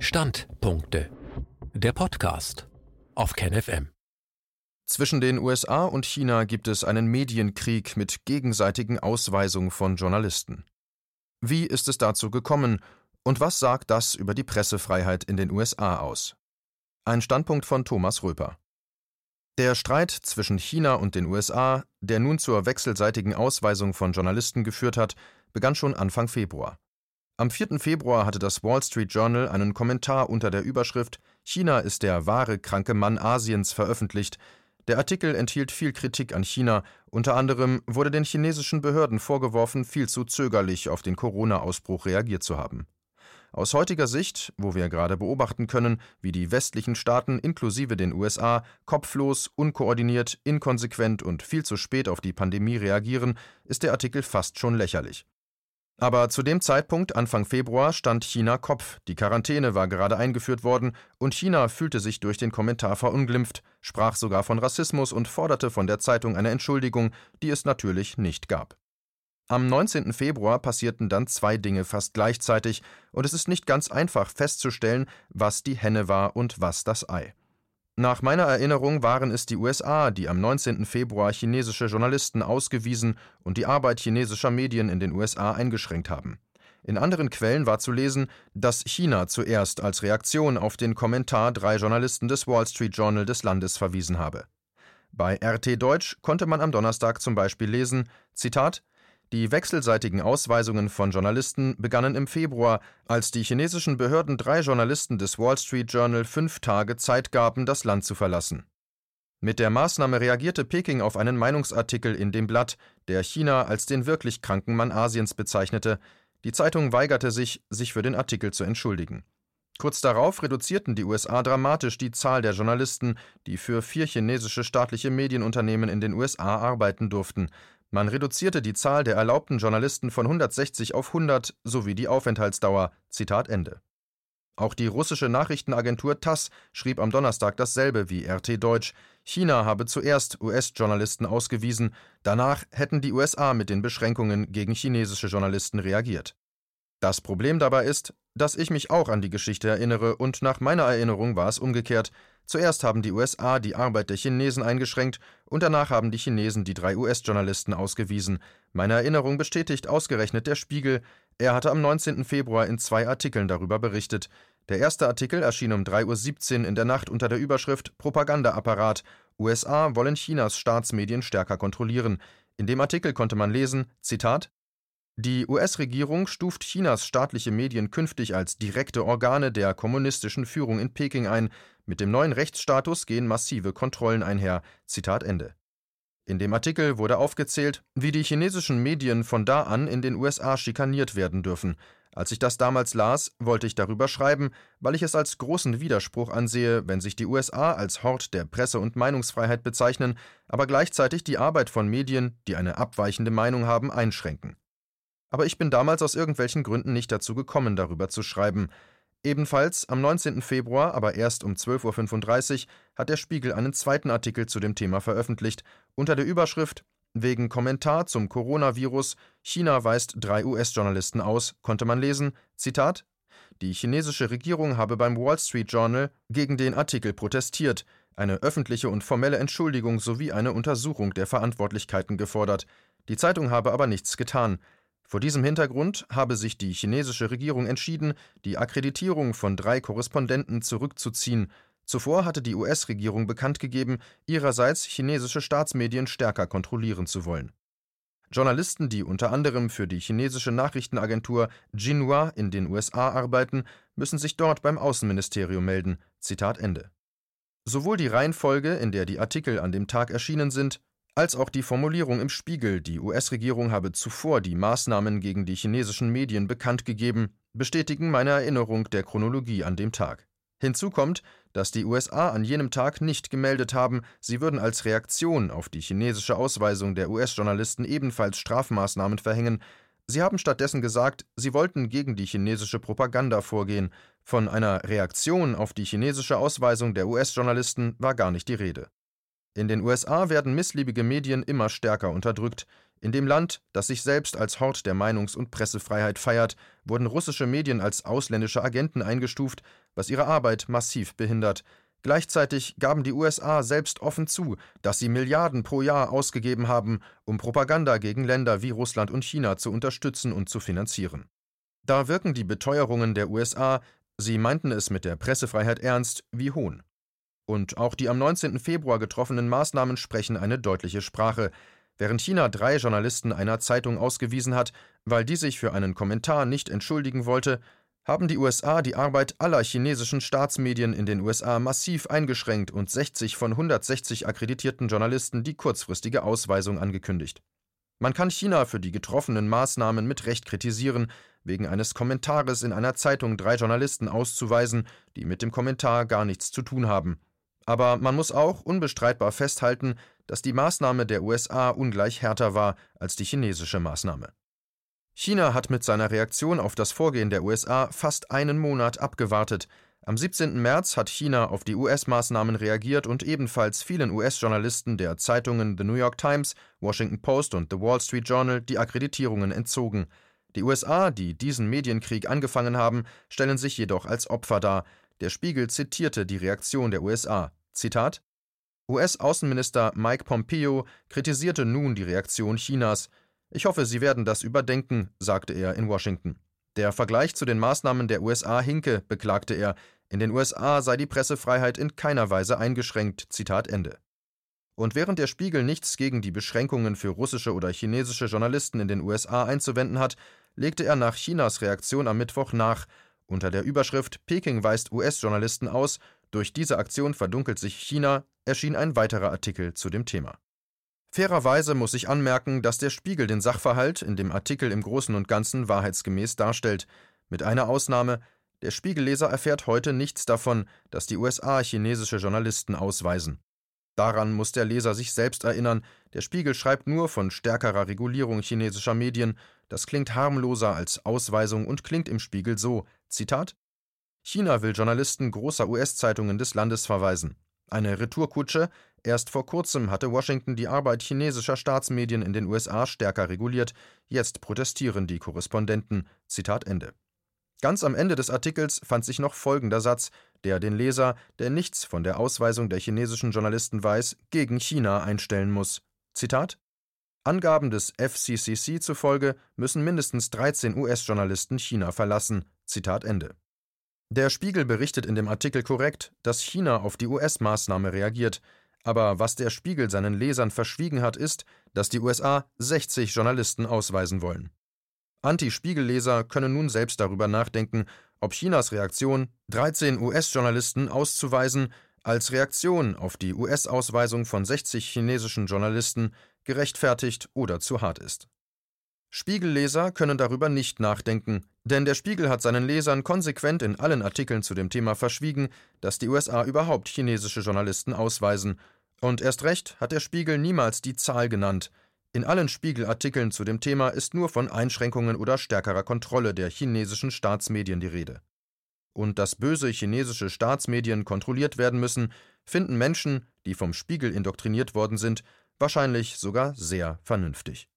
Standpunkte. Der Podcast auf KenFM. Zwischen den USA und China gibt es einen Medienkrieg mit gegenseitigen Ausweisungen von Journalisten. Wie ist es dazu gekommen und was sagt das über die Pressefreiheit in den USA aus? Ein Standpunkt von Thomas Röper. Der Streit zwischen China und den USA, der nun zur wechselseitigen Ausweisung von Journalisten geführt hat, begann schon Anfang Februar. Am 4. Februar hatte das Wall Street Journal einen Kommentar unter der Überschrift China ist der wahre kranke Mann Asiens veröffentlicht. Der Artikel enthielt viel Kritik an China, unter anderem wurde den chinesischen Behörden vorgeworfen, viel zu zögerlich auf den Corona-Ausbruch reagiert zu haben. Aus heutiger Sicht, wo wir gerade beobachten können, wie die westlichen Staaten inklusive den USA kopflos, unkoordiniert, inkonsequent und viel zu spät auf die Pandemie reagieren, ist der Artikel fast schon lächerlich. Aber zu dem Zeitpunkt, Anfang Februar, stand China Kopf, die Quarantäne war gerade eingeführt worden und China fühlte sich durch den Kommentar verunglimpft, sprach sogar von Rassismus und forderte von der Zeitung eine Entschuldigung, die es natürlich nicht gab. Am 19. Februar passierten dann zwei Dinge fast gleichzeitig, und es ist nicht ganz einfach festzustellen, was die Henne war und was das Ei. Nach meiner Erinnerung waren es die USA, die am 19. Februar chinesische Journalisten ausgewiesen und die Arbeit chinesischer Medien in den USA eingeschränkt haben. In anderen Quellen war zu lesen, dass China zuerst als Reaktion auf den Kommentar drei Journalisten des Wall Street Journal des Landes verwiesen habe. Bei RT Deutsch konnte man am Donnerstag zum Beispiel lesen: Zitat die wechselseitigen Ausweisungen von Journalisten begannen im Februar, als die chinesischen Behörden drei Journalisten des Wall Street Journal fünf Tage Zeit gaben, das Land zu verlassen. Mit der Maßnahme reagierte Peking auf einen Meinungsartikel in dem Blatt, der China als den wirklich kranken Mann Asiens bezeichnete. Die Zeitung weigerte sich, sich für den Artikel zu entschuldigen. Kurz darauf reduzierten die USA dramatisch die Zahl der Journalisten, die für vier chinesische staatliche Medienunternehmen in den USA arbeiten durften. Man reduzierte die Zahl der erlaubten Journalisten von 160 auf 100 sowie die Aufenthaltsdauer. Zitat Ende. Auch die russische Nachrichtenagentur TASS schrieb am Donnerstag dasselbe wie RT Deutsch. China habe zuerst US-Journalisten ausgewiesen, danach hätten die USA mit den Beschränkungen gegen chinesische Journalisten reagiert. Das Problem dabei ist, dass ich mich auch an die Geschichte erinnere und nach meiner Erinnerung war es umgekehrt. Zuerst haben die USA die Arbeit der Chinesen eingeschränkt und danach haben die Chinesen die drei US-Journalisten ausgewiesen. Meine Erinnerung bestätigt ausgerechnet der Spiegel. Er hatte am 19. Februar in zwei Artikeln darüber berichtet. Der erste Artikel erschien um 3.17 Uhr in der Nacht unter der Überschrift Propagandaapparat. USA wollen Chinas Staatsmedien stärker kontrollieren. In dem Artikel konnte man lesen: Zitat die US-Regierung stuft Chinas staatliche Medien künftig als direkte Organe der kommunistischen Führung in Peking ein. Mit dem neuen Rechtsstatus gehen massive Kontrollen einher. Zitat Ende. In dem Artikel wurde aufgezählt, wie die chinesischen Medien von da an in den USA schikaniert werden dürfen. Als ich das damals las, wollte ich darüber schreiben, weil ich es als großen Widerspruch ansehe, wenn sich die USA als Hort der Presse- und Meinungsfreiheit bezeichnen, aber gleichzeitig die Arbeit von Medien, die eine abweichende Meinung haben, einschränken aber ich bin damals aus irgendwelchen Gründen nicht dazu gekommen, darüber zu schreiben. Ebenfalls am 19. Februar, aber erst um 12.35 Uhr, hat der Spiegel einen zweiten Artikel zu dem Thema veröffentlicht, unter der Überschrift Wegen Kommentar zum Coronavirus China weist drei US-Journalisten aus, konnte man lesen, Zitat, die chinesische Regierung habe beim Wall Street Journal gegen den Artikel protestiert, eine öffentliche und formelle Entschuldigung sowie eine Untersuchung der Verantwortlichkeiten gefordert. Die Zeitung habe aber nichts getan. Vor diesem Hintergrund habe sich die chinesische Regierung entschieden, die Akkreditierung von drei Korrespondenten zurückzuziehen. Zuvor hatte die US-Regierung bekannt gegeben, ihrerseits chinesische Staatsmedien stärker kontrollieren zu wollen. Journalisten, die unter anderem für die chinesische Nachrichtenagentur Jinhua in den USA arbeiten, müssen sich dort beim Außenministerium melden. Zitat Ende. Sowohl die Reihenfolge, in der die Artikel an dem Tag erschienen sind, als auch die Formulierung im Spiegel, die US-Regierung habe zuvor die Maßnahmen gegen die chinesischen Medien bekannt gegeben, bestätigen meine Erinnerung der Chronologie an dem Tag. Hinzu kommt, dass die USA an jenem Tag nicht gemeldet haben, sie würden als Reaktion auf die chinesische Ausweisung der US-Journalisten ebenfalls Strafmaßnahmen verhängen. Sie haben stattdessen gesagt, sie wollten gegen die chinesische Propaganda vorgehen. Von einer Reaktion auf die chinesische Ausweisung der US-Journalisten war gar nicht die Rede. In den USA werden missliebige Medien immer stärker unterdrückt. In dem Land, das sich selbst als Hort der Meinungs- und Pressefreiheit feiert, wurden russische Medien als ausländische Agenten eingestuft, was ihre Arbeit massiv behindert. Gleichzeitig gaben die USA selbst offen zu, dass sie Milliarden pro Jahr ausgegeben haben, um Propaganda gegen Länder wie Russland und China zu unterstützen und zu finanzieren. Da wirken die Beteuerungen der USA, sie meinten es mit der Pressefreiheit ernst, wie Hohn. Und auch die am 19. Februar getroffenen Maßnahmen sprechen eine deutliche Sprache. Während China drei Journalisten einer Zeitung ausgewiesen hat, weil die sich für einen Kommentar nicht entschuldigen wollte, haben die USA die Arbeit aller chinesischen Staatsmedien in den USA massiv eingeschränkt und 60 von 160 akkreditierten Journalisten die kurzfristige Ausweisung angekündigt. Man kann China für die getroffenen Maßnahmen mit Recht kritisieren, wegen eines Kommentares in einer Zeitung drei Journalisten auszuweisen, die mit dem Kommentar gar nichts zu tun haben. Aber man muss auch unbestreitbar festhalten, dass die Maßnahme der USA ungleich härter war als die chinesische Maßnahme. China hat mit seiner Reaktion auf das Vorgehen der USA fast einen Monat abgewartet. Am 17. März hat China auf die US-Maßnahmen reagiert und ebenfalls vielen US-Journalisten der Zeitungen The New York Times, Washington Post und The Wall Street Journal die Akkreditierungen entzogen. Die USA, die diesen Medienkrieg angefangen haben, stellen sich jedoch als Opfer dar. Der Spiegel zitierte die Reaktion der USA. Zitat US-Außenminister Mike Pompeo kritisierte nun die Reaktion Chinas. Ich hoffe, Sie werden das überdenken, sagte er in Washington. Der Vergleich zu den Maßnahmen der USA hinke, beklagte er. In den USA sei die Pressefreiheit in keiner Weise eingeschränkt. Zitat Ende. Und während der Spiegel nichts gegen die Beschränkungen für russische oder chinesische Journalisten in den USA einzuwenden hat, legte er nach Chinas Reaktion am Mittwoch nach. Unter der Überschrift Peking weist US-Journalisten aus, durch diese Aktion verdunkelt sich China, erschien ein weiterer Artikel zu dem Thema. Fairerweise muss ich anmerken, dass der Spiegel den Sachverhalt in dem Artikel im Großen und Ganzen wahrheitsgemäß darstellt, mit einer Ausnahme, der Spiegelleser erfährt heute nichts davon, dass die USA chinesische Journalisten ausweisen. Daran muss der Leser sich selbst erinnern, der Spiegel schreibt nur von stärkerer Regulierung chinesischer Medien, das klingt harmloser als Ausweisung und klingt im Spiegel so, Zitat China will Journalisten großer US-Zeitungen des Landes verweisen. Eine Retourkutsche. Erst vor kurzem hatte Washington die Arbeit chinesischer Staatsmedien in den USA stärker reguliert. Jetzt protestieren die Korrespondenten. Zitat Ende. Ganz am Ende des Artikels fand sich noch folgender Satz, der den Leser, der nichts von der Ausweisung der chinesischen Journalisten weiß, gegen China einstellen muss. Zitat Angaben des FCCC zufolge müssen mindestens 13 US-Journalisten China verlassen. Zitat Ende. Der Spiegel berichtet in dem Artikel korrekt, dass China auf die US-Maßnahme reagiert, aber was der Spiegel seinen Lesern verschwiegen hat, ist, dass die USA 60 Journalisten ausweisen wollen. Anti-Spiegel-Leser können nun selbst darüber nachdenken, ob Chinas Reaktion, 13 US-Journalisten auszuweisen, als Reaktion auf die US-Ausweisung von 60 chinesischen Journalisten gerechtfertigt oder zu hart ist. Spiegelleser können darüber nicht nachdenken, denn der Spiegel hat seinen Lesern konsequent in allen Artikeln zu dem Thema verschwiegen, dass die USA überhaupt chinesische Journalisten ausweisen, und erst recht hat der Spiegel niemals die Zahl genannt. In allen Spiegelartikeln zu dem Thema ist nur von Einschränkungen oder stärkerer Kontrolle der chinesischen Staatsmedien die Rede. Und dass böse chinesische Staatsmedien kontrolliert werden müssen, finden Menschen, die vom Spiegel indoktriniert worden sind, wahrscheinlich sogar sehr vernünftig.